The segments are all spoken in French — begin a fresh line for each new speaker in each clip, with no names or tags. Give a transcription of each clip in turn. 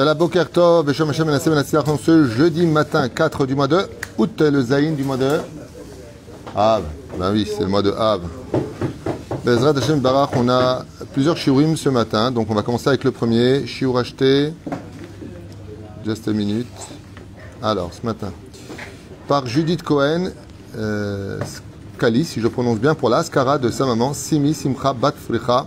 Menatzilach, en ce jeudi matin 4 du mois de août, le Zayin du mois de Av. Ben oui, c'est le mois de Av. Bezrat Hashem Barach, on a plusieurs shiurim ce matin, donc on va commencer avec le premier. Shiur acheté, just a minute. Alors, ce matin, par Judith Cohen, euh, Kali, si je prononce bien, pour l'Askara de sa maman, Simi Simcha Bat Fricha.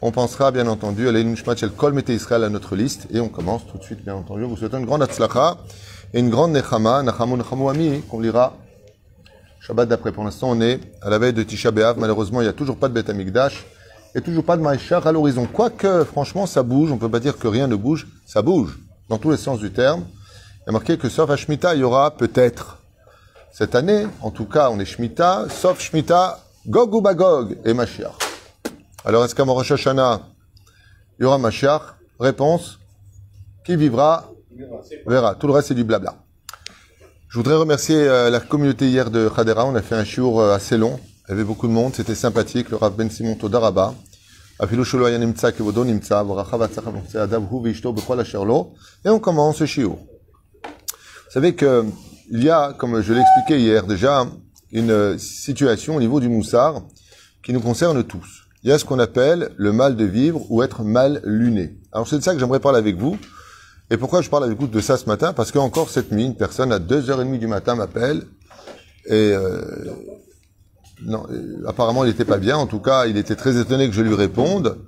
on pensera bien entendu à l'Elinishmat Shel Kol Mete Israël à notre liste et on commence tout de suite bien entendu. Vous souhaitons une grande Atzlacha et une grande Nechama, Nechamu Ami, qu'on lira Shabbat d'après. Pour l'instant, on est à la veille de Tisha B'Av. Malheureusement, il n'y a toujours pas de Beth Amikdash et toujours pas de Maïchar à l'horizon. Quoique, franchement, ça bouge. On peut pas dire que rien ne bouge. Ça bouge dans tous les sens du terme. Il y a marqué que sauf à Shemitah, il y aura peut-être cette année, en tout cas, on est Shemitah, sauf Shemitah, Gog ou Bagog et Mashiach. Alors, est-ce qu'à Rosh il y aura Réponse qui vivra? Verra. Tout le reste, c'est du blabla. Je voudrais remercier euh, la communauté hier de Khadera. On a fait un shiur euh, assez long. Il y avait beaucoup de monde. C'était sympathique. Le Rav Ben Simon Todaraba. Et on commence ce shiur. Vous savez que il y a, comme je l'expliquais hier déjà, une situation au niveau du moussard qui nous concerne tous il y a ce qu'on appelle le mal de vivre ou être mal luné. Alors c'est de ça que j'aimerais parler avec vous. Et pourquoi je parle avec vous de ça ce matin? Parce qu'encore cette nuit, une personne à 2h30 du matin m'appelle et euh, non, apparemment il n'était pas bien. En tout cas, il était très étonné que je lui réponde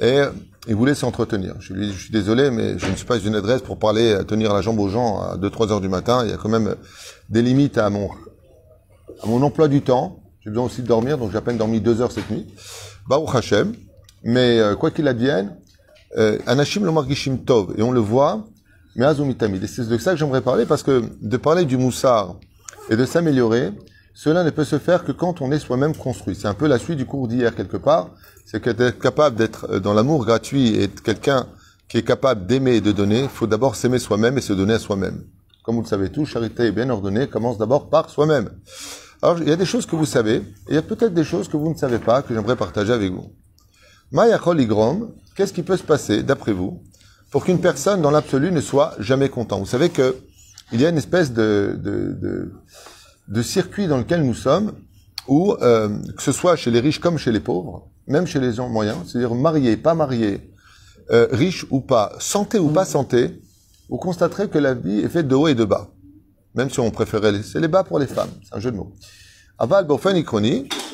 et il voulait s'entretenir. Je lui dis, je suis désolé, mais je ne suis pas une adresse pour parler, tenir la jambe aux gens à 2-3 heures du matin. Il y a quand même des limites à mon, à mon emploi du temps. J'ai besoin aussi de dormir, donc j'ai à peine dormi 2 heures cette nuit. Baruch Hashem. Mais euh, quoi qu'il advienne, euh, Anashim lo margishim tov, et on le voit, mais azumitamid. Et c'est de ça que j'aimerais parler, parce que de parler du moussard et de s'améliorer, cela ne peut se faire que quand on est soi-même construit. C'est un peu la suite du cours d'hier quelque part. C'est qu'être capable d'être euh, dans l'amour gratuit et quelqu'un qui est capable d'aimer et de donner, il faut d'abord s'aimer soi-même et se donner à soi-même. Comme vous le savez tous, charité bien ordonnée commence d'abord par soi-même. Alors, il y a des choses que vous savez, et il y a peut-être des choses que vous ne savez pas, que j'aimerais partager avec vous. Mayachol Igrom, qu'est-ce qui peut se passer, d'après vous, pour qu'une personne, dans l'absolu, ne soit jamais content? Vous savez que il y a une espèce de, de, de, de circuit dans lequel nous sommes, où, euh, que ce soit chez les riches comme chez les pauvres, même chez les gens moyens, c'est-à-dire mariés, pas mariés, euh, riches ou pas, santé ou pas santé, vous constaterez que la vie est faite de haut et de bas même si on préférait les bas pour les femmes. C'est un jeu de mots. Aval Bofan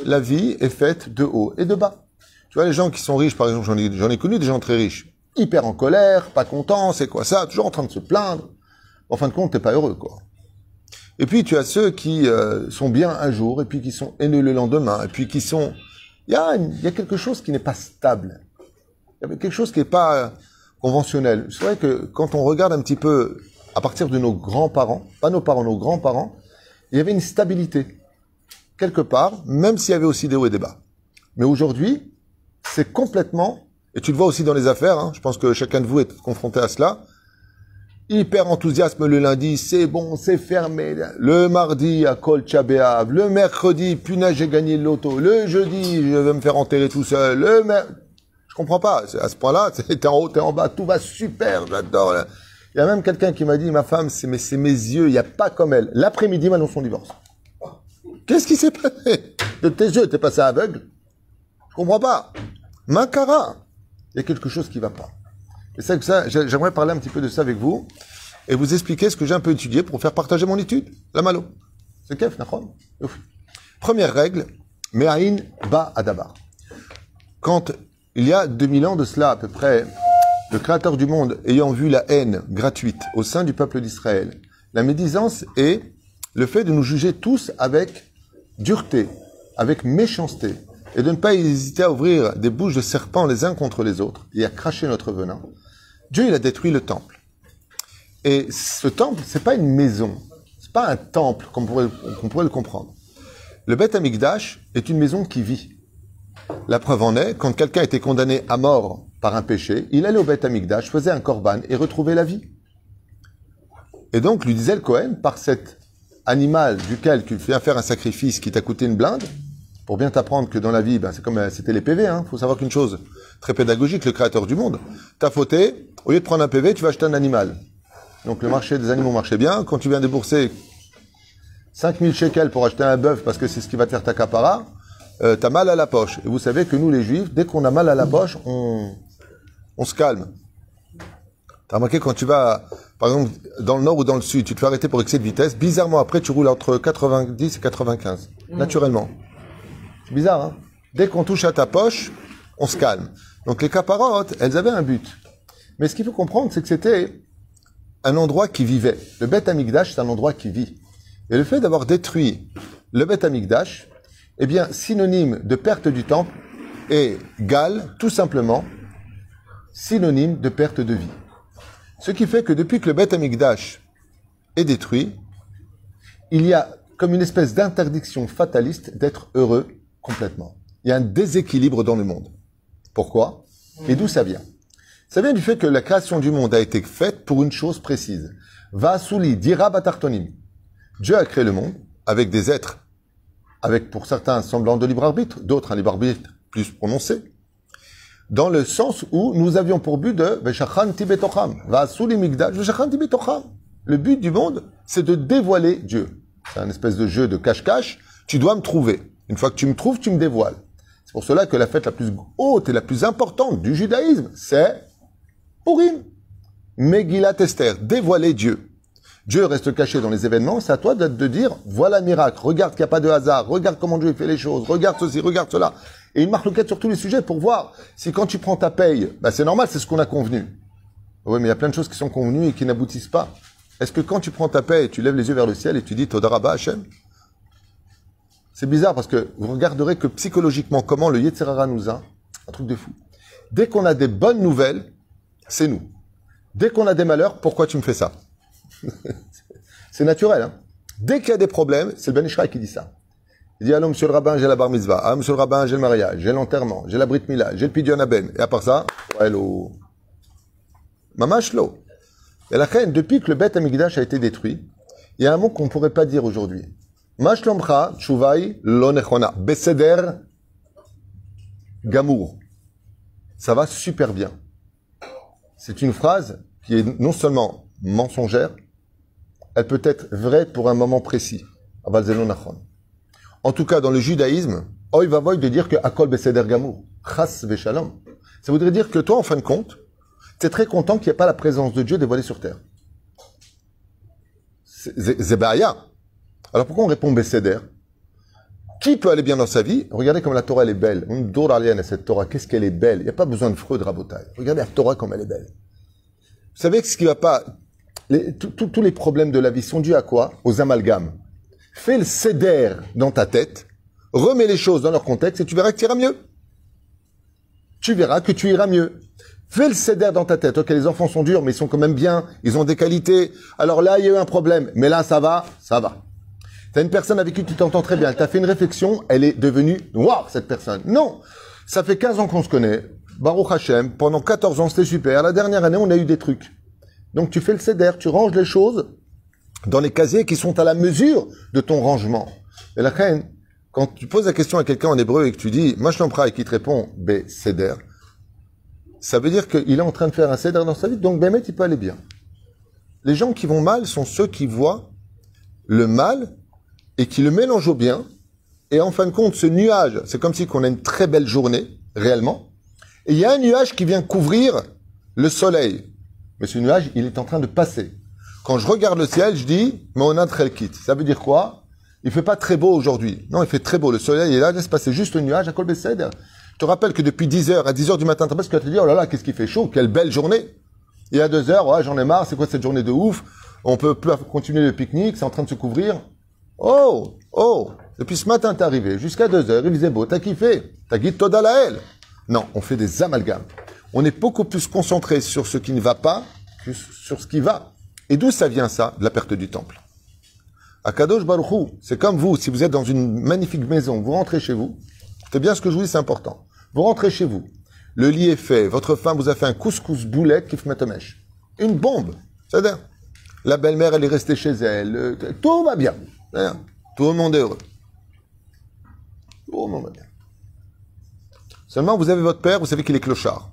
la vie est faite de haut et de bas. Tu vois, les gens qui sont riches, par exemple, j'en ai, connu des gens très riches, hyper en colère, pas contents, c'est quoi ça, toujours en train de se plaindre. En fin de compte, t'es pas heureux, quoi. Et puis tu as ceux qui euh, sont bien un jour, et puis qui sont haineux le lendemain, et puis qui sont... Il y a, y a quelque chose qui n'est pas stable. Il y a quelque chose qui n'est pas euh, conventionnel. C'est vrai que quand on regarde un petit peu à partir de nos grands-parents, pas nos parents, nos grands-parents, il y avait une stabilité. Quelque part, même s'il y avait aussi des hauts et des bas. Mais aujourd'hui, c'est complètement, et tu le vois aussi dans les affaires, hein, je pense que chacun de vous est confronté à cela, hyper enthousiasme le lundi, c'est bon, c'est fermé. Le mardi, à Kol Tchabéav. Le mercredi, punaise, j'ai gagné le loto. Le jeudi, je vais me faire enterrer tout seul. Le mer... Je comprends pas. À ce point-là, t'es en haut, t'es en bas, tout va super, j'adore. Il y a même quelqu'un qui m'a dit, ma femme, c'est mes, yeux, il n'y a pas comme elle. L'après-midi, maintenant, son divorce. Qu'est-ce qui s'est passé? De tes yeux, t'es passé aveugle? Je comprends pas. Mankara, il y a quelque chose qui va pas. Et que ça, j'aimerais parler un petit peu de ça avec vous et vous expliquer ce que j'ai un peu étudié pour faire partager mon étude. La malo. C'est kef, nachon Première règle, Me'ain ba adabar. Quand il y a 2000 ans de cela à peu près, le Créateur du monde ayant vu la haine gratuite au sein du peuple d'Israël, la médisance est le fait de nous juger tous avec dureté, avec méchanceté, et de ne pas hésiter à ouvrir des bouches de serpents les uns contre les autres et à cracher notre venin. Dieu, il a détruit le temple. Et ce temple, c'est pas une maison. pas un temple comme on pourrait, qu'on pourrait le comprendre. Le Beth Amikdash est une maison qui vit. La preuve en est, quand quelqu'un était condamné à mort par un péché, il allait au Beth Amikdash, faisait un korban et retrouvait la vie. Et donc, lui disait le Cohen, par cet animal duquel tu viens faire un sacrifice qui t'a coûté une blinde, pour bien t'apprendre que dans la vie, ben, c'est comme euh, c'était les PV, hein. Faut savoir qu'une chose très pédagogique, le créateur du monde. T'as fauté, au lieu de prendre un PV, tu vas acheter un animal. Donc le marché des animaux marchait bien. Quand tu viens débourser 5000 shekels pour acheter un bœuf parce que c'est ce qui va te faire ta capara, euh, t'as mal à la poche. Et vous savez que nous, les juifs, dès qu'on a mal à la poche, on, on se calme. T'as remarqué quand tu vas, par exemple, dans le nord ou dans le sud, tu te fais arrêter pour excès de vitesse, bizarrement après, tu roules entre 90 et 95. Naturellement. C'est bizarre, hein Dès qu'on touche à ta poche, on se calme. Donc les caparottes, elles avaient un but. Mais ce qu'il faut comprendre, c'est que c'était un endroit qui vivait. Le Beth Amikdash, c'est un endroit qui vit. Et le fait d'avoir détruit le Beth Amikdash, eh bien, synonyme de perte du temple, est gal, tout simplement, synonyme de perte de vie. Ce qui fait que depuis que le Beth Amikdash est détruit, il y a comme une espèce d'interdiction fataliste d'être heureux complètement. Il y a un déséquilibre dans le monde. Pourquoi? Et d'où ça vient? Ça vient du fait que la création du monde a été faite pour une chose précise. Vasuli dira batartonim. Dieu a créé le monde avec des êtres, avec pour certains un semblant de libre arbitre, d'autres un libre arbitre plus prononcé, dans le sens où nous avions pour but de. Le but du monde, c'est de dévoiler Dieu. C'est un espèce de jeu de cache-cache. Tu dois me trouver. Une fois que tu me trouves, tu me dévoiles. C'est pour cela que la fête la plus haute et la plus importante du judaïsme, c'est Purim. Megillat Esther, dévoiler Dieu. Dieu reste caché dans les événements, c'est à toi de, dire, voilà le miracle, regarde qu'il n'y a pas de hasard, regarde comment Dieu fait les choses, regarde ceci, regarde cela. Et il marque sur tous les sujets pour voir si quand tu prends ta paye, bah c'est normal, c'est ce qu'on a convenu. Oui, mais il y a plein de choses qui sont convenues et qui n'aboutissent pas. Est-ce que quand tu prends ta paye, tu lèves les yeux vers le ciel et tu dis Todaraba Hashem C'est bizarre parce que vous regarderez que psychologiquement, comment le Yetzirara nous a, un truc de fou. Dès qu'on a des bonnes nouvelles, c'est nous. Dès qu'on a des malheurs, pourquoi tu me fais ça? C'est naturel. Hein Dès qu'il y a des problèmes, c'est le Ben Ishraï qui dit ça. Il dit, allô, monsieur le rabbin, j'ai la bar mitzvah. Ah, monsieur le rabbin, j'ai le mariage, j'ai l'enterrement, j'ai la brit mila, j'ai le pidyon aben. Et à part ça, hello. Mamash lo. Et la reine, depuis que le Beth Amigdash a été détruit, il y a un mot qu'on ne pourrait pas dire aujourd'hui. Mashlomcha tshuvai lo nechona. Beseder gamour. Ça va super bien. C'est une phrase qui est non seulement mensongère, elle peut être vraie pour un moment précis. Aval. En tout cas, dans le judaïsme, oy va voy de dire que akol beseder gamour. Chas veshalom. Ça voudrait dire que toi, en fin de compte, tu es très content qu'il n'y ait pas la présence de Dieu dévoilée sur terre. C'est Baya. Alors pourquoi on répond Besséder Qui peut aller bien dans sa vie? Regardez comme la Torah elle est belle. On dort cette Torah. Qu'est-ce qu'elle est belle? Il n'y a pas besoin de Freud rabotaille. Regardez la Torah comme elle est belle. Vous savez que ce qui va pas... tous les problèmes de la vie sont dus à quoi? Aux amalgames. Fais le céder dans ta tête, remets les choses dans leur contexte et tu verras que tu iras mieux. Tu verras que tu iras mieux. Fais le céder dans ta tête. Ok, les enfants sont durs, mais ils sont quand même bien. Ils ont des qualités. Alors là, il y a eu un problème. Mais là, ça va, ça va. T'as une personne avec qui tu t'entends très bien. Elle t'a fait une réflexion. Elle est devenue waouh cette personne. Non. Ça fait 15 ans qu'on se connaît. Baruch Hashem. Pendant 14 ans, c'était super. La dernière année, on a eu des trucs. Donc, tu fais le céder. Tu ranges les choses dans les casiers qui sont à la mesure de ton rangement. Et la reine, quand tu poses la question à quelqu'un en hébreu et que tu dis, Mashlampra, et qu'il te répond, B, céder, ça veut dire qu'il est en train de faire un céder dans sa vie, donc Bémet, il peut aller bien. Les gens qui vont mal sont ceux qui voient le mal et qui le mélangent au bien. Et en fin de compte, ce nuage, c'est comme si qu'on a une très belle journée, réellement. Et il y a un nuage qui vient couvrir le soleil. Mais ce nuage, il est en train de passer. Quand je regarde le ciel, je dis, mais on a très quitte. Ça veut dire quoi? Il fait pas très beau aujourd'hui. Non, il fait très beau. Le soleil est là, laisse passer juste le nuage à Colbessed. Je te rappelle que depuis 10h à 10h du matin, t'as presque à te dire, oh là là, qu'est-ce qu'il fait chaud, quelle belle journée. Et à 2h, ouais, j'en ai marre, c'est quoi cette journée de ouf? On peut plus continuer le pique-nique, c'est en train de se couvrir. Oh, oh, depuis ce matin, t'es arrivé, jusqu'à 2h, il faisait beau, t'as kiffé, t'as guide Toda. Non, on fait des amalgames. On est beaucoup plus concentré sur ce qui ne va pas que sur ce qui va. Et d'où ça vient ça, de la perte du temple? Akadosh Baruchou, c'est comme vous, si vous êtes dans une magnifique maison, vous rentrez chez vous, c'est bien ce que je vous dis, c'est important. Vous rentrez chez vous, le lit est fait, votre femme vous a fait un couscous boulette qui mèche. Une bombe. C'est-à-dire, la belle-mère, elle est restée chez elle, euh, tout va bien. Tout le monde est heureux. Tout le monde va bien. Seulement, vous avez votre père, vous savez qu'il est clochard.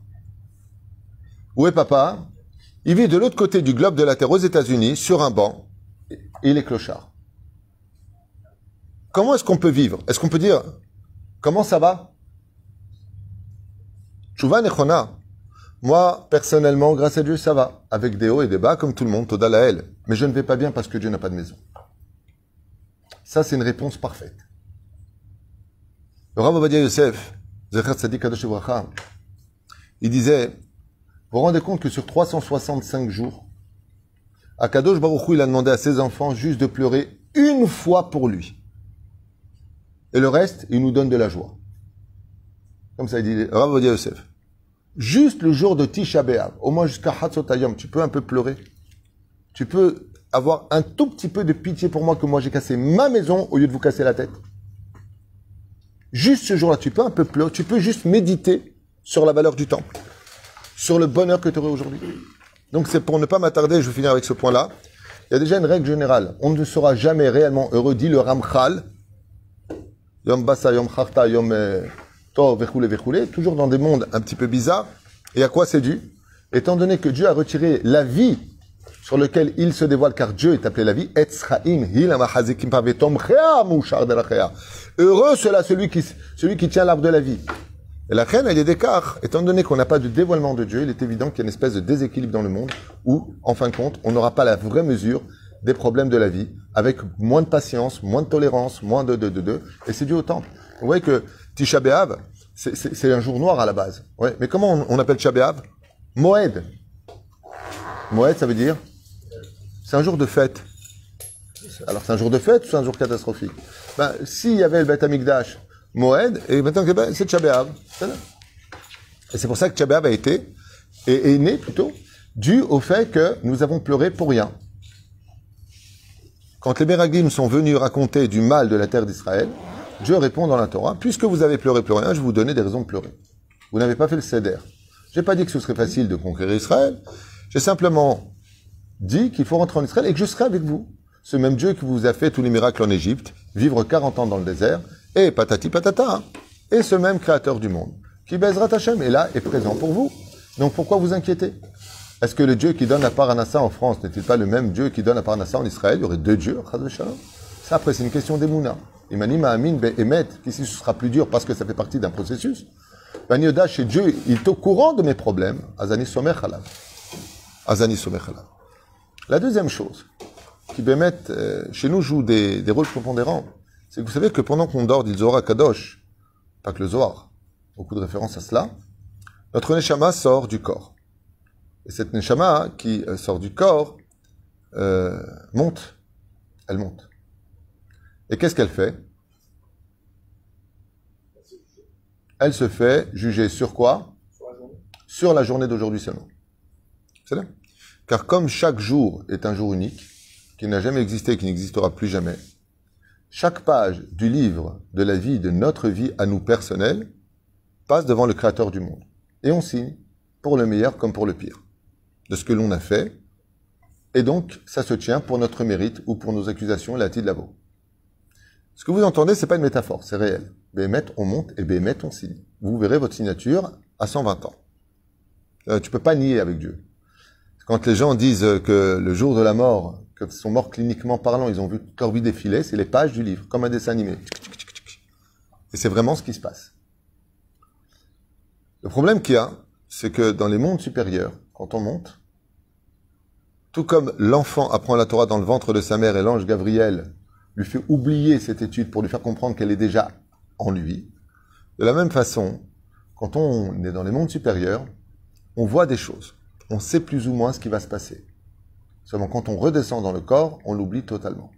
Où est papa? Il vit de l'autre côté du globe de la Terre aux États-Unis, sur un banc, et il est clochard. Comment est-ce qu'on peut vivre? Est-ce qu'on peut dire Comment ça va? Chouva Nechona. Moi, personnellement, grâce à Dieu, ça va. Avec des hauts et des bas, comme tout le monde, Toda la elle. Mais je ne vais pas bien parce que Dieu n'a pas de maison. Ça, c'est une réponse parfaite. Le Yosef, il disait, vous vous rendez compte que sur 365 jours, Akadosh Baruch Hu, il a demandé à ses enfants juste de pleurer une fois pour lui. Et le reste, il nous donne de la joie. Comme ça, il dit Rav Yosef. Juste le jour de Tisha B'Av, au moins jusqu'à Hatzotayom, tu peux un peu pleurer. Tu peux avoir un tout petit peu de pitié pour moi que moi j'ai cassé ma maison au lieu de vous casser la tête. Juste ce jour-là, tu peux un peu pleurer, tu peux juste méditer sur la valeur du temple, sur le bonheur que tu aurais aujourd'hui. Donc c'est pour ne pas m'attarder, je vais finir avec ce point-là. Il y a déjà une règle générale. On ne sera jamais réellement heureux, dit le Ramchal. Yom Basa, Yom Yom euh, Tov, toujours dans des mondes un petit peu bizarres. Et à quoi c'est dû? Étant donné que Dieu a retiré la vie sur lequel il se dévoile, car Dieu est appelé la vie, Heureux cela celui qui, celui qui tient l'arbre de la vie. Et la reine, elle est d'écart. Étant donné qu'on n'a pas de dévoilement de Dieu, il est évident qu'il y a une espèce de déséquilibre dans le monde où, en fin de compte, on n'aura pas la vraie mesure des problèmes de la vie, avec moins de patience, moins de tolérance, moins de, de, de, de. Et c'est dû au temple. Vous voyez que Tisha B'Av, c'est un jour noir à la base. Ouais. Mais comment on, on appelle Tisha B'Av? Moed. Moed, ça veut dire C'est un jour de fête. Alors c'est un jour de fête ou c'est un jour catastrophique? Ben, S'il y avait le Beth Amikdash, Moed, et maintenant c'est Tchabéav. Et c'est pour ça que Tchabéav a été, et est né plutôt, dû au fait que nous avons pleuré pour rien. Quand les Meraglim sont venus raconter du mal de la terre d'Israël, Dieu répond dans la Torah, puisque vous avez pleuré pour rien, je vais vous donner des raisons de pleurer. Vous n'avez pas fait le Seder. J'ai pas dit que ce serait facile de conquérir Israël. J'ai simplement dit qu'il faut rentrer en Israël et que je serai avec vous. Ce même Dieu qui vous a fait tous les miracles en Égypte, vivre 40 ans dans le désert, et patati patata, hein. et ce même créateur du monde, qui baisera Hachem, est là, est présent pour vous. Donc pourquoi vous inquiétez Est-ce que le Dieu qui donne à Paranassa en France n'est-il pas le même Dieu qui donne à Paranassa en Israël? Il y aurait deux dieux, Ça après c'est une question d'Emouna. Imani Amin Emet, qu'ici ce sera plus dur parce que ça fait partie d'un processus. Yoda, chez Dieu, il est au courant de mes problèmes. Azani Somer Azani Somer La deuxième chose, qui Bémet, euh, chez nous, joue des, des rôles prépondérants, c'est que vous savez que pendant qu'on dort, dit Zohar Kadosh, pas que le Zohar, beaucoup de références à cela, notre Neshama sort du corps. Et cette Neshama qui euh, sort du corps euh, monte. Elle monte. Et qu'est-ce qu'elle fait? Elle se fait juger sur quoi? Sur la journée d'aujourd'hui seulement. C'est là. Car comme chaque jour est un jour unique, qui n'a jamais existé et qui n'existera plus jamais, chaque page du livre de la vie, de notre vie à nous personnels, passe devant le Créateur du monde. Et on signe, pour le meilleur comme pour le pire, de ce que l'on a fait. Et donc, ça se tient pour notre mérite ou pour nos accusations, la de lavo. Ce que vous entendez, c'est pas une métaphore, c'est réel. Béhémet, on monte et Béhémet, on signe. Vous verrez votre signature à 120 ans. Euh, tu peux pas nier avec Dieu. Quand les gens disent que le jour de la mort, sont morts cliniquement parlant, ils ont vu vie défiler, c'est les pages du livre, comme un dessin animé. Et c'est vraiment ce qui se passe. Le problème qu'il y a, c'est que dans les mondes supérieurs, quand on monte, tout comme l'enfant apprend la Torah dans le ventre de sa mère et l'ange Gabriel lui fait oublier cette étude pour lui faire comprendre qu'elle est déjà en lui, de la même façon, quand on est dans les mondes supérieurs, on voit des choses. On sait plus ou moins ce qui va se passer. Seulement quand on redescend dans le corps, on l'oublie totalement.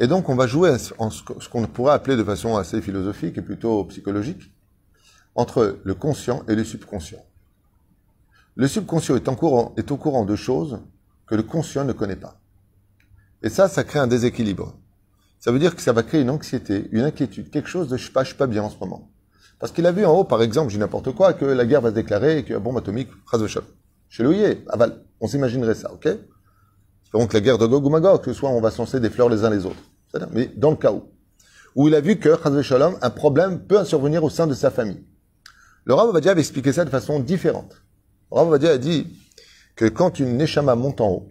Et donc on va jouer en ce qu'on pourrait appeler de façon assez philosophique et plutôt psychologique, entre le conscient et le subconscient. Le subconscient est, en courant, est au courant de choses que le conscient ne connaît pas. Et ça, ça crée un déséquilibre. Ça veut dire que ça va créer une anxiété, une inquiétude, quelque chose de je je suis pas bien en ce moment. Parce qu'il a vu en haut, par exemple, j'ai n'importe quoi, que la guerre va se déclarer et que la bombe atomique, chez le aval. On s'imaginerait ça, ok? Que la guerre de Gog ou Magog, que soit on va lancer des fleurs les uns les autres. Mais dans le cas où, où il a vu que, Shalom, un problème peut survenir au sein de sa famille. Le Rav Ovadia avait expliqué ça de façon différente. Le Rav Ovadia a dit que quand une Neshama monte en haut,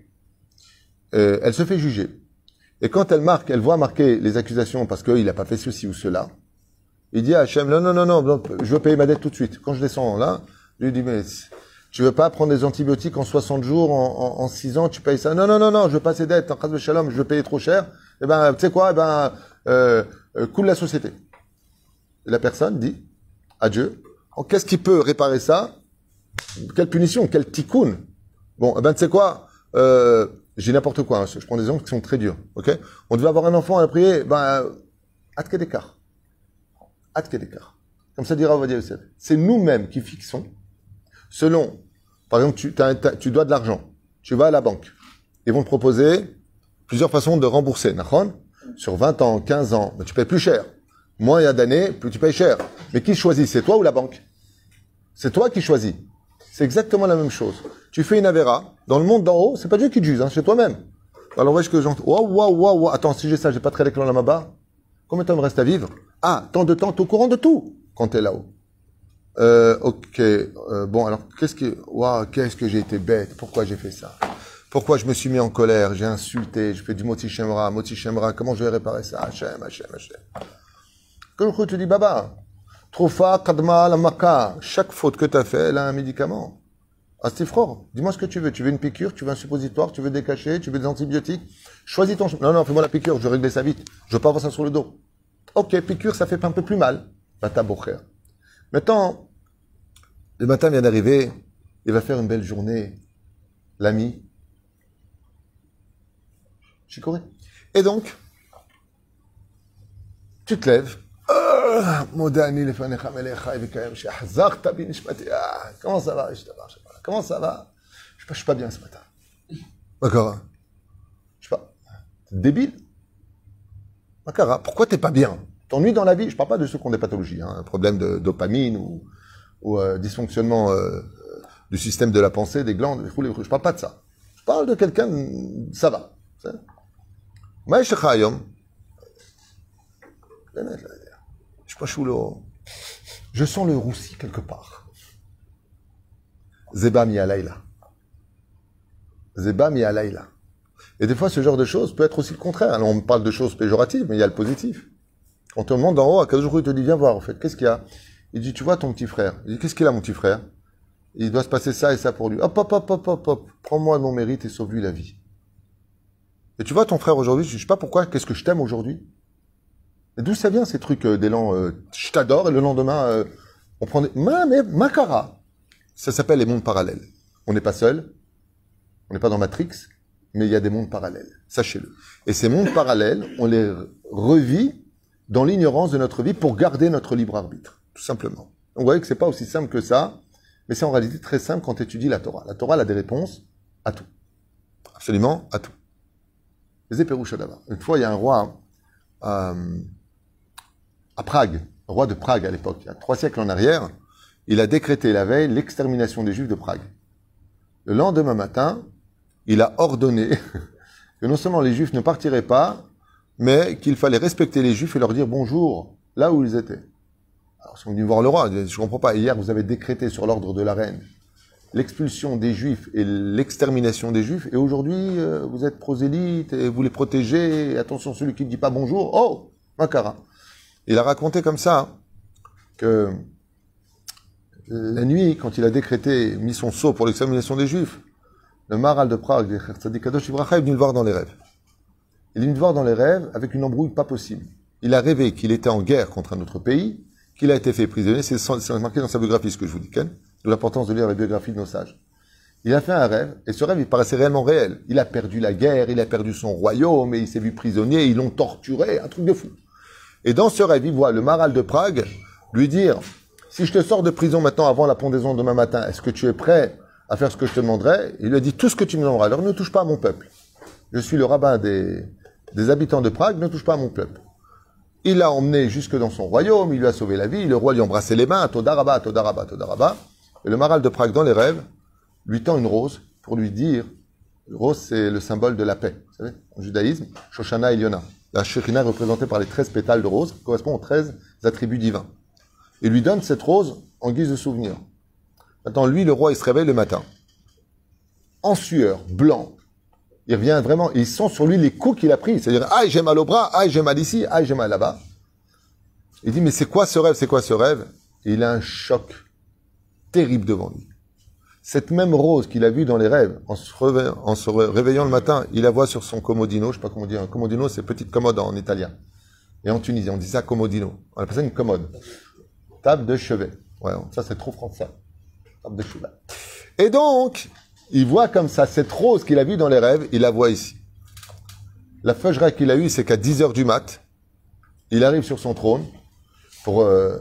euh, elle se fait juger. Et quand elle marque, elle voit marquer les accusations parce qu'il n'a pas fait ceci ou cela, il dit à Hachem, non, non, non, non, je veux payer ma dette tout de suite. Quand je descends là, je lui dis, mais tu veux pas prendre des antibiotiques en 60 jours, en, en, 6 ans, tu payes ça. Non, non, non, non, je veux pas ces dettes, en cas de shalom, je veux payer trop cher. Eh ben, tu sais quoi, eh ben, euh, euh, coule la société. la personne dit à Dieu, oh, qu'est-ce qui peut réparer ça? Quelle punition, quel tikkun? Bon, eh ben, tu sais quoi euh, J'ai n'importe quoi, hein, je prends des exemples qui sont très durs, ok? On devait avoir un enfant à prier, ben, à quel écart À quel écart Comme ça dira Ovadia Yosef. C'est nous-mêmes qui fixons, selon, par exemple, tu, dois de l'argent, tu vas à la banque, ils vont te proposer plusieurs façons de rembourser, sur 20 ans, 15 ans, tu payes plus cher. Moins il y a d'années, plus tu payes cher. Mais qui choisit? C'est toi ou la banque? C'est toi qui choisis. C'est exactement la même chose. Tu fais une avéra, dans le monde d'en haut, c'est pas Dieu qui te juge, hein, c'est toi-même. Alors voyez ce que j'entends. Waouh, waouh, waouh, attends, si j'ai ça, j'ai pas très l'écran là-bas. Combien de temps me reste à vivre? Ah, tant de temps, tu es au courant de tout quand tu es là-haut. Euh, ok, euh, bon, alors qu'est-ce que, waouh, qu'est-ce que j'ai été bête, pourquoi j'ai fait ça? Pourquoi je me suis mis en colère? J'ai insulté, je fais du moti shemra, moti shemra. Comment je vais réparer ça? Hachem, Hachem, Hachem. Le te dit, Baba, trofa, kadma, la maka. Chaque faute que tu as fait, elle a un médicament. Astifror, dis-moi ce que tu veux. Tu veux une piqûre, tu veux un suppositoire, tu veux des cachets, tu veux des antibiotiques? Choisis ton Non, non, fais-moi la piqûre, je vais régler ça vite. Je veux pas avoir ça sur le dos. Ok, piqûre, ça fait un peu plus mal. Bata Maintenant, le matin vient d'arriver, il va faire une belle journée. L'ami, et donc, tu te lèves. Comment ça va? Comment ça va? Je ne suis pas bien ce matin. D'accord. Je sais pas. Débile. Makara, pourquoi t'es pas bien? T'ennuies dans la vie Je parle pas de ceux qui ont des pathologies, hein, un problème de dopamine ou, ou euh, dysfonctionnement euh, du système de la pensée, des glandes. Je parle pas de ça. Je parle de quelqu'un, ça va. Je sens le roussi quelque part. Zeba mi alayla. Zeba mi alayla. Et des fois, ce genre de choses peut être aussi le contraire. On parle de choses péjoratives, mais il y a le positif. On demande d'en haut, à jour il te dit, viens voir, en fait, qu'est-ce qu'il y a? Il dit, tu vois ton petit frère. Il dit, qu'est-ce qu'il a, mon petit frère? Il doit se passer ça et ça pour lui. Hop, hop, hop, hop, hop, hop. Prends-moi mon mérite et sauve-lui la vie. Et tu vois ton frère aujourd'hui, je sais pas pourquoi, qu'est-ce que je t'aime aujourd'hui? D'où ça vient ces trucs euh, d'élan euh, Je t'adore et le lendemain, euh, on prend des... Ma, mais, Macara Ça s'appelle les mondes parallèles. On n'est pas seul, on n'est pas dans Matrix, mais il y a des mondes parallèles. Sachez-le. Et ces mondes parallèles, on les revit dans l'ignorance de notre vie pour garder notre libre arbitre, tout simplement. Donc vous voyez que c'est pas aussi simple que ça, mais c'est en réalité très simple quand tu étudies la Torah. La Torah a des réponses à tout. Absolument à tout. Une fois, il y a un roi euh, à Prague, roi de Prague à l'époque, il y a trois siècles en arrière, il a décrété la veille l'extermination des Juifs de Prague. Le lendemain matin, il a ordonné que non seulement les Juifs ne partiraient pas, mais qu'il fallait respecter les Juifs et leur dire bonjour là où ils étaient. Alors, ils sont venus voir le roi, je ne comprends pas, hier vous avez décrété sur l'ordre de la reine l'expulsion des juifs et l'extermination des juifs, et aujourd'hui, euh, vous êtes prosélyte et vous les protégez, attention, celui qui ne dit pas bonjour, oh, Makara. Il a raconté comme ça que la nuit, quand il a décrété, mis son sceau pour l'extermination des juifs, le maral de Prague, est venu le voir dans les rêves. Il est venu le voir dans les rêves avec une embrouille pas possible. Il a rêvé qu'il était en guerre contre un autre pays, qu'il a été fait prisonnier, c'est marqué dans sa biographie ce que je vous dis, Ken de l'importance de lire la biographie de nos sages. Il a fait un rêve, et ce rêve, il paraissait réellement réel. Il a perdu la guerre, il a perdu son royaume, et il s'est vu prisonnier, ils l'ont torturé, un truc de fou. Et dans ce rêve, il voit le maral de Prague lui dire, si je te sors de prison maintenant avant la pendaison demain matin, est-ce que tu es prêt à faire ce que je te demanderai? Il lui a dit, tout ce que tu me demanderas, alors ne touche pas à mon peuple. je suis le rabbin des, des habitants de Prague, ne touche pas à mon peuple. Il l'a emmené jusque dans son royaume, il lui a sauvé la vie, le roi lui a embrassé les mains, Todaraba, Todaraba, Todaraba. Et le maral de Prague, dans les rêves, lui tend une rose pour lui dire, le rose c'est le symbole de la paix, vous savez, en judaïsme, Shoshana et Yona. La Shekhina est représentée par les 13 pétales de rose, correspond aux 13 attributs divins. Il lui donne cette rose en guise de souvenir. Maintenant, lui, le roi, il se réveille le matin, en sueur, blanc. Il revient vraiment, ils sont sur lui les coups qu'il a pris. C'est-à-dire, ah, j'ai mal au bras, ah, j'ai mal ici, ah, j'ai mal là-bas. Il dit, mais c'est quoi ce rêve, c'est quoi ce rêve? Il a un choc terrible devant lui. Cette même rose qu'il a vue dans les rêves, en se, réveillant, le matin, il la voit sur son comodino. Je sais pas comment dire. Un comodino, c'est petite commode en italien. Et en Tunisie, on dit ça comodino. On appelle ça une commode. Table de chevet. Ouais, ça c'est trop français. Table de chevet. Et donc, il voit comme ça cette rose qu'il a vue dans les rêves, il la voit ici. La feugerie qu'il a eue, c'est qu'à 10 heures du mat, il arrive sur son trône pour euh,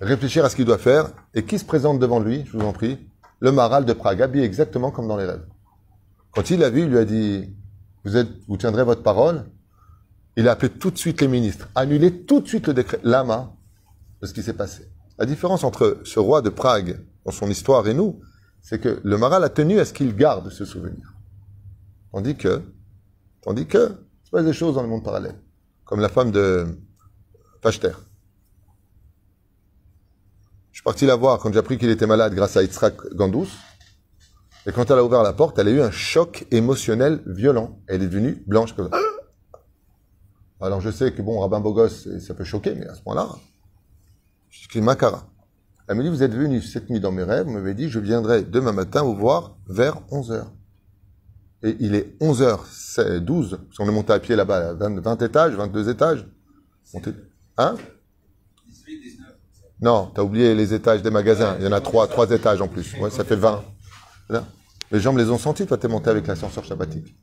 réfléchir à ce qu'il doit faire. Et qui se présente devant lui, je vous en prie Le maral de Prague, habillé exactement comme dans les rêves. Quand il l'a vu, il lui a dit, vous, vous tiendrez votre parole? Il a appelé tout de suite les ministres, annulé tout de suite le décret, lama, de ce qui s'est passé. La différence entre ce roi de Prague, dans son histoire, et nous, c'est que le maral a tenu à ce qu'il garde ce souvenir. Tandis que, tandis que, se passe des choses dans le monde parallèle. Comme la femme de Pachter. Je suis parti la voir quand j'ai appris qu'il était malade grâce à Yitzhak Gandous. Et quand elle a ouvert la porte, elle a eu un choc émotionnel violent. Elle est devenue blanche comme ça. Alors je sais que bon, Rabbin Bogos, ça peut choquer, mais à ce point-là, suis Makara. Elle me dit, vous êtes venu cette nuit dans mes rêves, vous m'avez dit, je viendrai demain matin vous voir vers 11h. Et il est 11h, 12, si on est monté à pied là-bas, 20, étages, 22 étages. Hein? 18, 19. Non, t'as oublié les étages des magasins. Il y en a trois, trois étages en plus. Ça fait 20. Les gens me les ont sentis, toi t'es monté avec l'ascenseur sabbatique.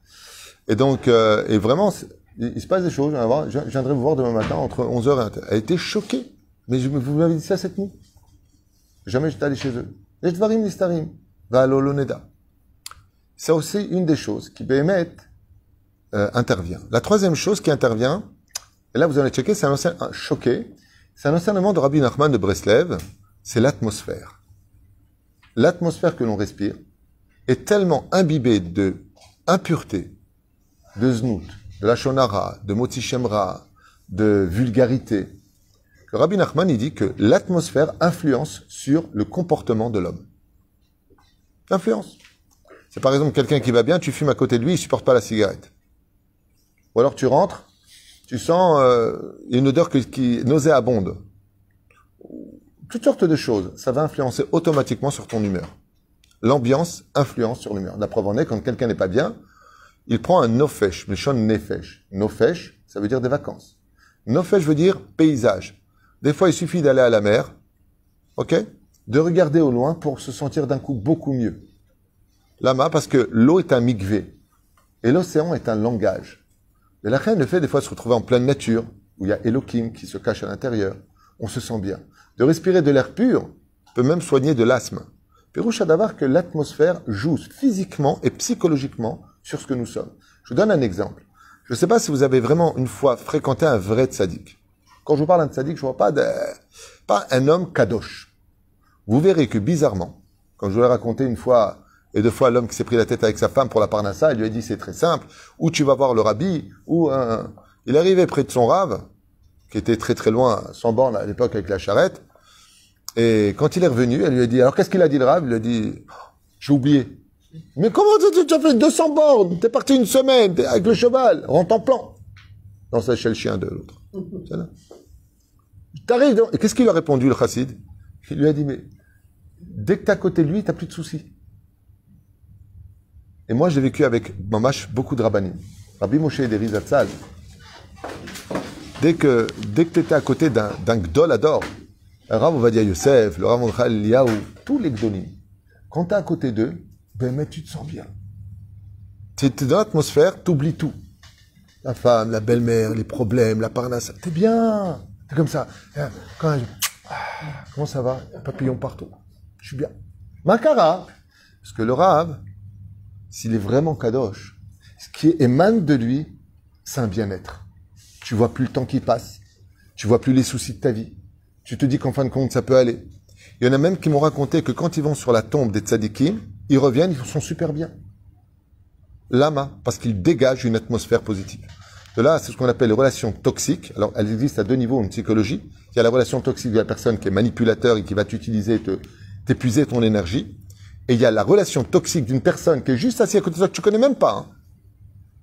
Et donc, euh, et vraiment, il, se passe des choses. Je viendrai vous voir demain matin entre 11h et 1h. Elle était choquée. Mais vous m'avez dit ça cette nuit Jamais j'étais allé chez eux. C'est aussi une des choses qui, Béhémet, euh, intervient. La troisième chose qui intervient, et là vous allez checker, c'est un enseignement choqué, c'est un enseignement de Rabbi Nachman de Breslev, c'est l'atmosphère. L'atmosphère que l'on respire est tellement imbibée de impureté, de znout, de la shonara, de motichemra, de vulgarité, Rabbi Nachman, il dit que l'atmosphère influence sur le comportement de l'homme. Influence. C'est par exemple quelqu'un qui va bien, tu fumes à côté de lui, il supporte pas la cigarette. Ou alors tu rentres, tu sens euh, une odeur qui, qui nauséabonde. Toutes sortes de choses. Ça va influencer automatiquement sur ton humeur. L'ambiance influence sur l'humeur. La preuve en est, quand quelqu'un n'est pas bien, il prend un nofesh, le shon nefesh. Nofesh, ça veut dire des vacances. Nofesh veut dire paysage. Des fois, il suffit d'aller à la mer, ok, de regarder au loin pour se sentir d'un coup beaucoup mieux. Lama, parce que l'eau est un mikvé et l'océan est un langage. Et la reine le fait des fois de se retrouver en pleine nature, où il y a Elohim qui se cache à l'intérieur. On se sent bien. De respirer de l'air pur peut même soigner de l'asthme. Pérouche d'avoir que l'atmosphère joue physiquement et psychologiquement sur ce que nous sommes. Je vous donne un exemple. Je ne sais pas si vous avez vraiment une fois fréquenté un vrai tzaddik. Quand je vous parle d'un tzaddik, je ne vois pas, un homme kadosh. Vous verrez que bizarrement, quand je vous ai raconté une fois et deux fois l'homme qui s'est pris la tête avec sa femme pour la parnassa, il lui a dit c'est très simple, ou tu vas voir le rabbi, ou un... Il arrivait près de son rave, qui était très très loin, sans borne à l'époque avec la charrette, et quand il est revenu, elle lui a dit, alors qu'est-ce qu'il a dit le rave? Il lui a dit, j'ai oublié. Mais comment tu as fait 200 bornes? T'es parti une semaine avec le cheval, rentre en plan. Non, ça chez le chien de l'autre. T'arrives, et qu'est-ce qu'il a répondu, le chassid? Il lui a dit, mais dès que t'es à côté de lui, t'as plus de soucis. Et moi, j'ai vécu avec Mamash beaucoup de rabbinim. Rabbi Moshe et Zatzal. Dès que, dès que t'étais à côté d'un, d'un gdol ador, le Rav Ovadia Yosef, le Rav Onchal Liaou, tous les gdolim, quand t'es à côté d'eux, ben, mais tu te sens bien. Tu es dans l'atmosphère, t'oublies tout. La femme, la belle-mère, les problèmes, la parnasse. T'es bien. C'est comme ça. Quand ah, comment ça va? Papillon partout. Je suis bien. Makara. Parce que le rave, s'il est vraiment kadosh, ce qui émane de lui, c'est un bien-être. Tu vois plus le temps qui passe. Tu vois plus les soucis de ta vie. Tu te dis qu'en fin de compte, ça peut aller. Il y en a même qui m'ont raconté que quand ils vont sur la tombe des tzadikim, ils reviennent, ils sont super bien. Lama, parce qu'ils dégagent une atmosphère positive. De là, c'est ce qu'on appelle les relations toxiques. Alors, elles existent à deux niveaux en psychologie. Il y a la relation toxique de la personne qui est manipulateur et qui va t'utiliser, t'épuiser ton énergie. Et il y a la relation toxique d'une personne qui est juste assise à côté de toi, que tu connais même pas. Hein.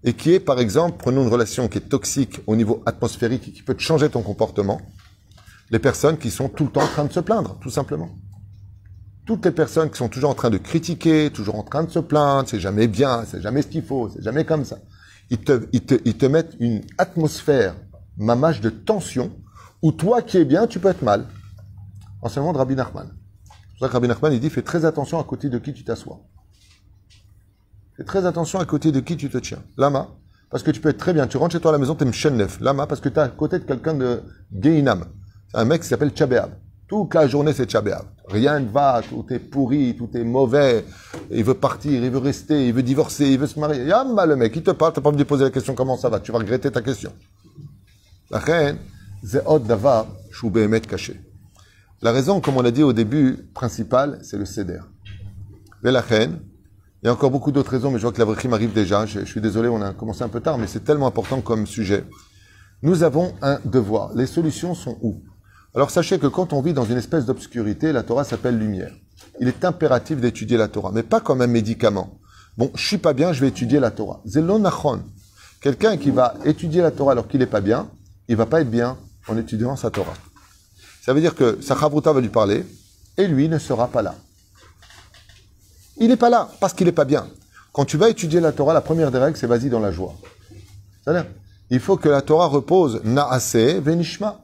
et qui est, par exemple, prenons une relation qui est toxique au niveau atmosphérique et qui peut te changer ton comportement. Les personnes qui sont tout le temps en train de se plaindre, tout simplement. Toutes les personnes qui sont toujours en train de critiquer, toujours en train de se plaindre, c'est jamais bien, c'est jamais ce qu'il faut, c'est jamais comme ça. Ils te, ils te, ils te mettent une atmosphère, mamage de tension, où toi qui es bien, tu peux être mal. Enseignement de Rabbi Nachman. C'est pour ça que Rabbi Nachman, il dit, fais très attention à côté de qui tu t'assois. Fais très attention à côté de qui tu te tiens. Lama, parce que tu peux être très bien. Tu rentres chez toi à la maison, tu es neuf. Lama, parce que tu es à côté de quelqu'un de Geinam. C'est un mec qui s'appelle Tchabéab. Toute la journée, c'est Tchabéab. Rien ne va, tout est pourri, tout est mauvais. Il veut partir, il veut rester, il veut divorcer, il veut se marier. Yamma, le mec, il te parle, t'as pas envie de poser la question comment ça va? Tu vas regretter ta question. La reine, c'est Davar, caché. La raison, comme on l'a dit au début, principale, c'est le céder. Mais la reine, il y a encore beaucoup d'autres raisons, mais je vois que la vraie arrive déjà. Je, suis désolé, on a commencé un peu tard, mais c'est tellement important comme sujet. Nous avons un devoir. Les solutions sont où? Alors sachez que quand on vit dans une espèce d'obscurité, la Torah s'appelle lumière. Il est impératif d'étudier la Torah, mais pas comme un médicament. Bon, je suis pas bien, je vais étudier la Torah. Zelonachon. Quelqu'un qui va étudier la Torah alors qu'il n'est pas bien, il va pas être bien en étudiant sa Torah. Ça veut dire que sa chavruta va lui parler, et lui ne sera pas là. Il n'est pas là parce qu'il n'est pas bien. Quand tu vas étudier la Torah, la première des règles, c'est vas-y dans la joie. Il faut que la Torah repose naase venishma.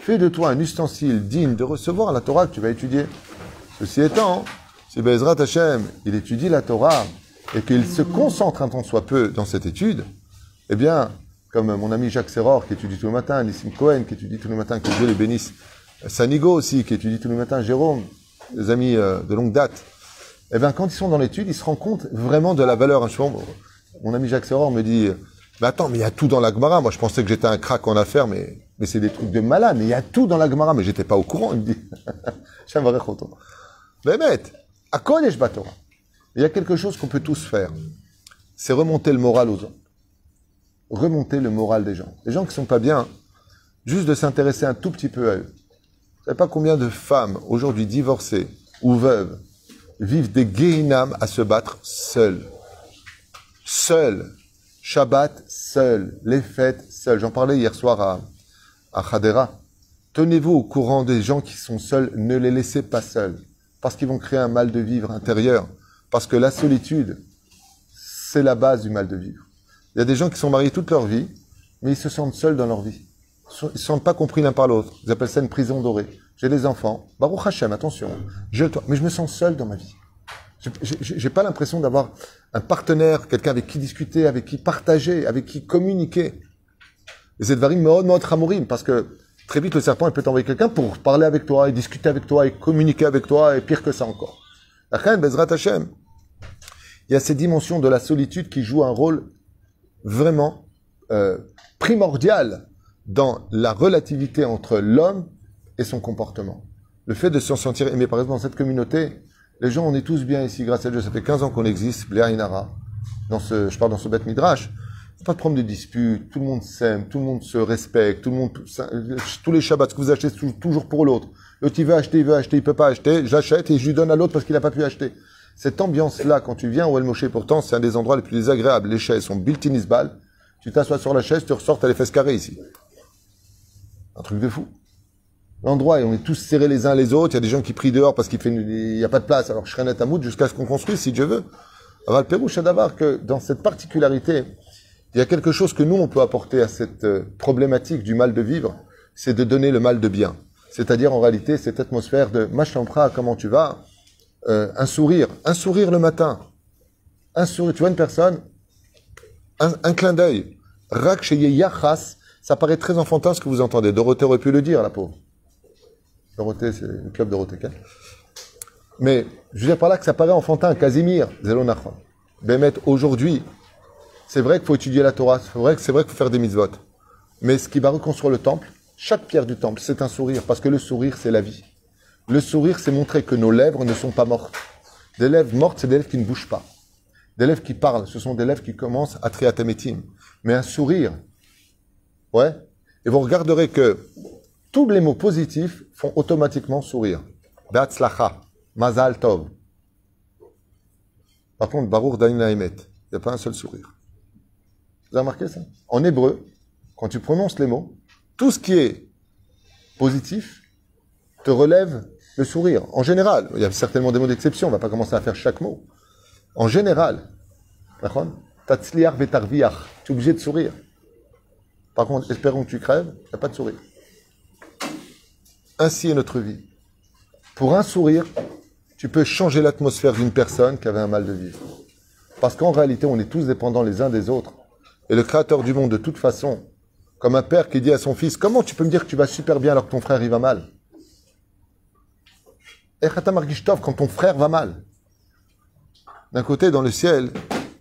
Fais de toi un ustensile digne de recevoir la Torah que tu vas étudier. Ceci étant, si Bezrat Hashem, il étudie la Torah et qu'il se concentre un temps soit peu dans cette étude, eh bien, comme mon ami Jacques Serror qui étudie tout le matin, Nissim Cohen qui étudie tout le matin, que Dieu les bénisse, Sanigo aussi qui étudie tout le matin, Jérôme, des amis euh, de longue date, eh bien, quand ils sont dans l'étude, ils se rendent compte vraiment de la valeur. Mon ami Jacques Serror me dit, mais attends, mais il y a tout dans la Gemara. Moi, je pensais que j'étais un crack en affaires, mais, mais c'est des trucs de malade. Il y a tout dans la Gemara, mais j'étais pas au courant. Il me dit, j'aimerais trop. Mais à quoi Torah? Il y a quelque chose qu'on peut tous faire. C'est remonter le moral aux gens. Remonter le moral des gens. Les gens qui sont pas bien, juste de s'intéresser un tout petit peu à eux. Vous savez pas combien de femmes aujourd'hui divorcées ou veuves vivent des guéhinam à se battre seuls. Seuls. Shabbat, seuls. Les fêtes, seuls. J'en parlais hier soir à, à Khadera. Tenez-vous au courant des gens qui sont seuls. Ne les laissez pas seuls. Parce qu'ils vont créer un mal de vivre intérieur. Parce que la solitude, c'est la base du mal de vivre. Il y a des gens qui sont mariés toute leur vie, mais ils se sentent seuls dans leur vie. Ils ne se sentent pas compris l'un par l'autre. Ils appellent ça une prison dorée j'ai des enfants, Baruch Hashem, attention, je, mais je me sens seul dans ma vie. J'ai pas l'impression d'avoir un partenaire, quelqu'un avec qui discuter, avec qui partager, avec qui communiquer. Et c'est varim mode mode ramourim, parce que très vite le serpent il peut t'envoyer quelqu'un pour parler avec toi discuter avec toi communiquer avec toi et pire que ça encore. Bezrat. Il y a ces dimensions de la solitude qui jouent un rôle vraiment euh, primordial dans la relativité entre l'homme et son comportement. Le fait de se sentir aimé, par exemple, dans cette communauté, les gens, on est tous bien ici, grâce à Dieu. Ça fait 15 ans qu'on existe, Inara. Dans ce, je parle dans ce bête midrash. Pas de problème de dispute, tout le monde s'aime, tout le monde se respecte, tout le monde, tous les shabbats que vous achetez toujours pour l'autre. L'autre, il veut acheter, il veut acheter, il peut pas acheter, j'achète et je lui donne à l'autre parce qu'il n'a pas pu acheter. Cette ambiance-là, quand tu viens au El Moshe, pourtant, c'est un des endroits les plus désagréables. Les chaises sont built in Tu t'assois sur la chaise, tu ressors, t'as les fesses carrées ici. Un truc de fou l'endroit on est tous serrés les uns les autres. Il y a des gens qui prient dehors parce qu'il fait, n'y a pas de place. Alors je serai net à moud jusqu'à ce qu'on construise, si Dieu veut. Alors le Pérou que dans cette particularité, il y a quelque chose que nous on peut apporter à cette euh, problématique du mal de vivre, c'est de donner le mal de bien. C'est-à-dire en réalité cette atmosphère de machampra, comment tu vas, euh, un sourire, un sourire le matin, un sourire. Tu vois une personne, un, clin d'œil. Rak yachas, ça paraît très enfantin ce que vous entendez. Dorothée aurait pu le dire, la pauvre. Dorothée, c'est le club Dorothée. Mais je veux dire par là que ça paraît enfantin, Casimir, Zelonachon. Bémet, aujourd'hui, C'est vrai qu'il faut étudier la Torah, c'est vrai, qu'il faut faire des mitzvot. Mais ce qui va reconstruire le temple, chaque pierre du temple, c'est un sourire, parce que le sourire, c'est la vie. Le sourire, c'est montrer que nos lèvres ne sont pas mortes. Des lèvres mortes, c'est des lèvres qui ne bougent pas. Des lèvres qui parlent, ce sont des lèvres qui commencent à triatamétim. Mais un sourire, ouais, et vous regarderez que tous les mots positifs font automatiquement sourire. Be'atzlacha, mazal tov. Par contre, baruch il n'y a pas un seul sourire. Vous avez remarqué ça? En hébreu, quand tu prononces les mots, tout ce qui est positif te relève le sourire. En général, il y a certainement des mots d'exception, on ne va pas commencer à faire chaque mot. En général, tu es obligé de sourire. Par contre, espérons que tu crèves, il n'y a pas de sourire. Ainsi est notre vie. Pour un sourire, tu peux changer l'atmosphère d'une personne qui avait un mal de vivre. Parce qu'en réalité, on est tous dépendants les uns des autres. Et le Créateur du monde, de toute façon, comme un père qui dit à son fils, comment tu peux me dire que tu vas super bien alors que ton frère il va mal? Quand ton frère va mal. D'un côté, dans le ciel,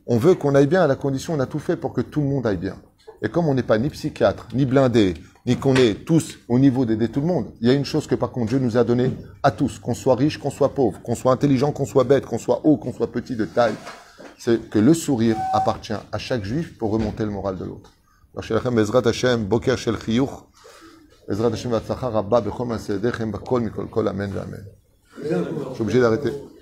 on veut qu'on aille bien à la condition, on a tout fait pour que tout le monde aille bien. Et comme on n'est pas ni psychiatre, ni blindé, ni qu'on est tous au niveau d'aider tout le monde, il y a une chose que par contre Dieu nous a donnée à tous, qu'on soit riche, qu'on soit pauvre, qu'on soit intelligent, qu'on soit bête, qu'on soit haut, qu'on soit petit de taille, c'est que le sourire appartient à chaque juif pour remonter le moral de l'autre. Je suis obligé d'arrêter.